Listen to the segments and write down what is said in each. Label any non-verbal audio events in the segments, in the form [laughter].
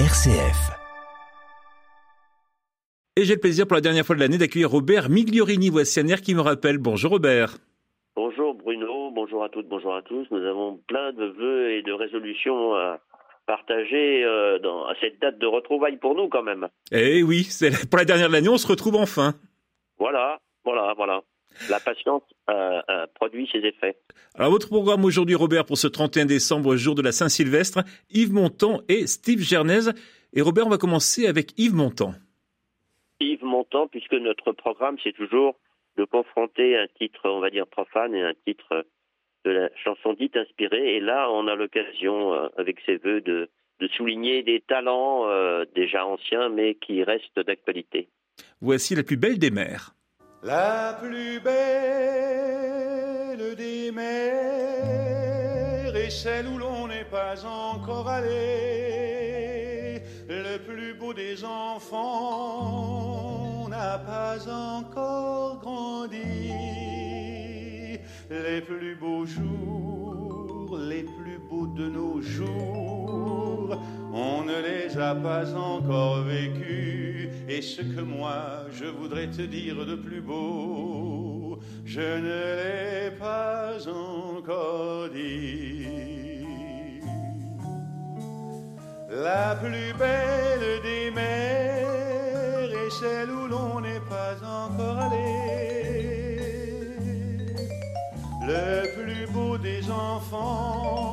RCF. Et j'ai le plaisir pour la dernière fois de l'année d'accueillir Robert Migliorini, voici un air qui me rappelle. Bonjour Robert. Bonjour Bruno, bonjour à toutes, bonjour à tous. Nous avons plein de vœux et de résolutions à partager euh, dans, à cette date de retrouvailles pour nous quand même. Eh oui, c'est pour la dernière de l'année, on se retrouve enfin. Voilà, voilà, voilà. La patience euh, euh, produit ses effets. Alors votre programme aujourd'hui Robert pour ce 31 décembre, jour de la Saint-Sylvestre, Yves Montand et Steve Gernez. Et Robert, on va commencer avec Yves Montand. Yves Montand, puisque notre programme c'est toujours de confronter un titre, on va dire profane et un titre de la chanson dite inspirée. Et là, on a l'occasion, euh, avec ses voeux, de, de souligner des talents euh, déjà anciens, mais qui restent d'actualité. Voici la plus belle des mers. La plus belle des mers est celle où l'on n'est pas encore allé. Le plus beau des enfants n'a pas encore grandi. Les plus beaux jours, les plus beaux de nos on ne les a pas encore vécus. Et ce que moi je voudrais te dire de plus beau, je ne l'ai pas encore dit. La plus belle des mers est celle où l'on n'est pas encore allé. Le plus beau des enfants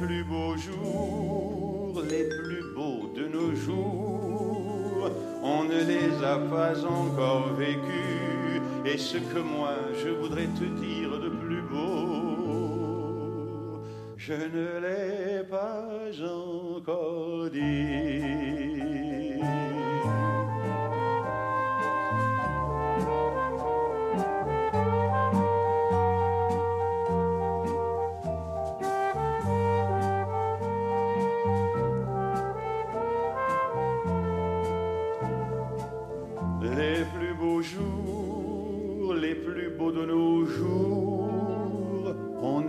plus beaux jours, les plus beaux de nos jours, on ne les a pas encore vécus. Et ce que moi je voudrais te dire de plus beau, je ne l'ai pas encore dit.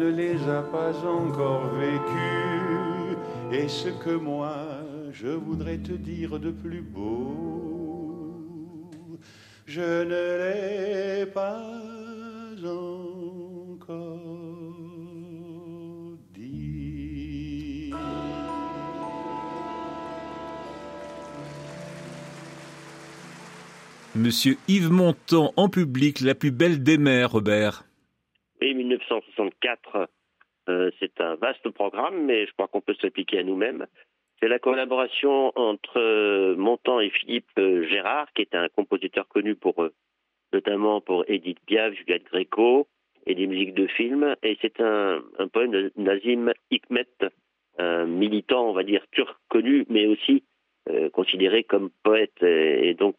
Les a pas encore vécus. Et ce que moi je voudrais te dire de plus beau, je ne l'ai pas encore dit. Monsieur Yves Montand en public, la plus belle des mers, Robert. Et 1964, euh, c'est un vaste programme, mais je crois qu'on peut s'appliquer à nous-mêmes. C'est la collaboration entre euh, Montand et Philippe euh, Gérard, qui est un compositeur connu pour euh, notamment pour Edith Piaf, Juliette Gréco et des musiques de films. Et c'est un, un poème de Nazim Hikmet, un militant, on va dire, turc connu, mais aussi euh, considéré comme poète. Et, et donc,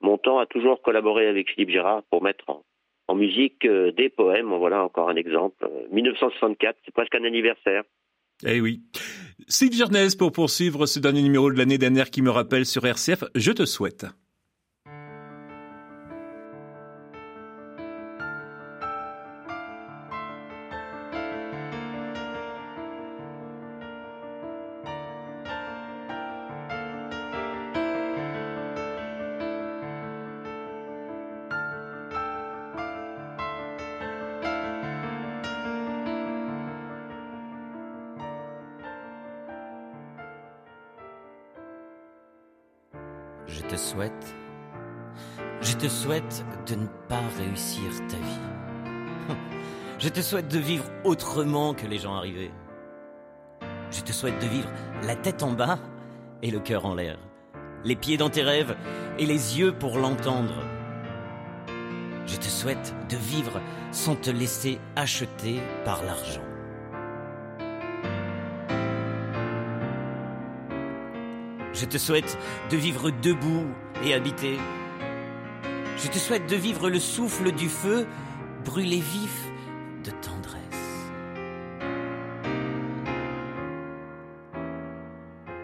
Montand a toujours collaboré avec Philippe Gérard pour mettre en, en musique euh, des poèmes. Voilà encore un exemple. Euh, 1964, c'est presque un anniversaire. Eh oui. Steve Gernez pour poursuivre ce dernier numéro de l'année air qui me rappelle sur RCF, je te souhaite. Je te souhaite, je te souhaite de ne pas réussir ta vie. [laughs] Je te souhaite de vivre autrement que les gens arrivés. Je te souhaite de vivre la tête en bas et le cœur en l'air, les pieds dans tes rêves et les yeux pour l'entendre. Je te souhaite de vivre sans te laisser acheter par l'argent. Je te souhaite de vivre debout et habité. Je te souhaite de vivre le souffle du feu, brûlé vif de tendresse.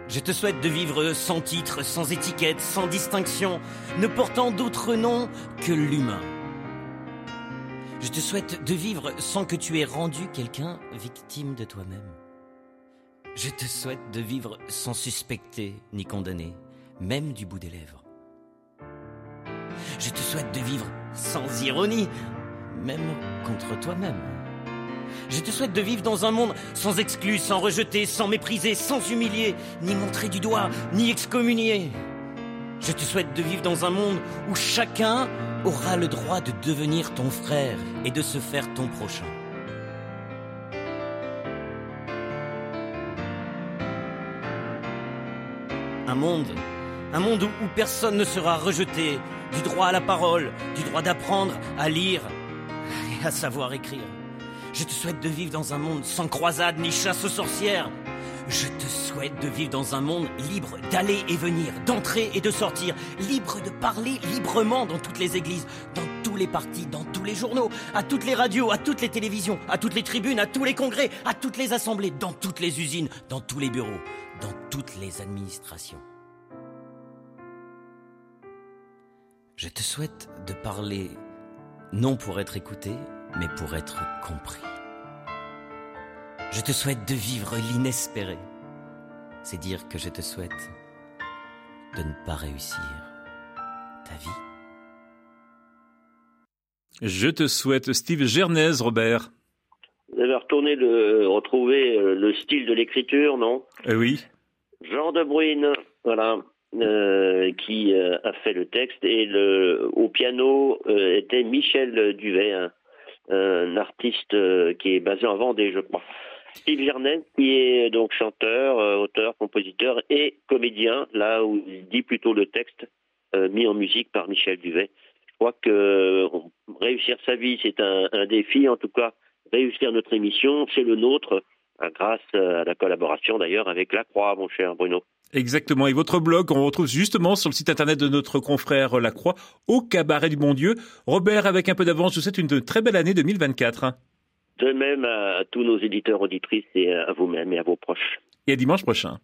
Je te souhaite de vivre sans titre, sans étiquette, sans distinction, ne portant d'autre nom que l'humain. Je te souhaite de vivre sans que tu aies rendu quelqu'un victime de toi-même. Je te souhaite de vivre sans suspecter ni condamner, même du bout des lèvres. Je te souhaite de vivre sans ironie, même contre toi-même. Je te souhaite de vivre dans un monde sans exclus, sans rejeter, sans mépriser, sans humilier, ni montrer du doigt, ni excommunier. Je te souhaite de vivre dans un monde où chacun aura le droit de devenir ton frère et de se faire ton prochain. Un monde, un monde où, personne ne sera rejeté, du droit à la parole, du droit d'apprendre à lire et à savoir écrire. Je te souhaite de vivre dans un monde sans croisade ni chasse aux sorcières. Je te souhaite de vivre dans un monde libre d'aller et venir, d'entrer et de sortir, libre de parler librement dans toutes les églises, les partis, dans tous les journaux, à toutes les radios, à toutes les télévisions, à toutes les tribunes, à tous les congrès, à toutes les assemblées, dans toutes les usines, dans tous les bureaux, dans toutes les administrations. Je te souhaite de parler non pour être écouté, mais pour être compris. Je te souhaite de vivre l'inespéré. C'est dire que je te souhaite de ne pas réussir ta vie. Je te souhaite Steve Gernez, Robert. Vous avez retourné le, retrouver euh, le style de l'écriture, non? Euh, Oui. Jean de Bruyne, voilà, euh, qui a fait le texte, et le, au piano était Michel Duvet, un artiste qui est basé en Vendée, je crois. Steve Gernet, qui est donc chanteur, auteur, compositeur et comédien, là où il dit plutôt le texte mis en musique par Michel Duvet. Je crois que réussir sa vie, c'est un, défi. En tout cas, réussir notre émission, c'est le nôtre, grâce à la collaboration d'ailleurs avec La Croix, mon cher Bruno. Exactement. Et votre blog, on retrouve justement sur le site internet de notre confrère Lacroix, au cabaret du bon Dieu. Robert, avec un peu d'avance, je vous souhaite une très belle année 2024. De même à tous nos éditeurs, auditrices et à vous-même et à vos proches. Et à dimanche prochain.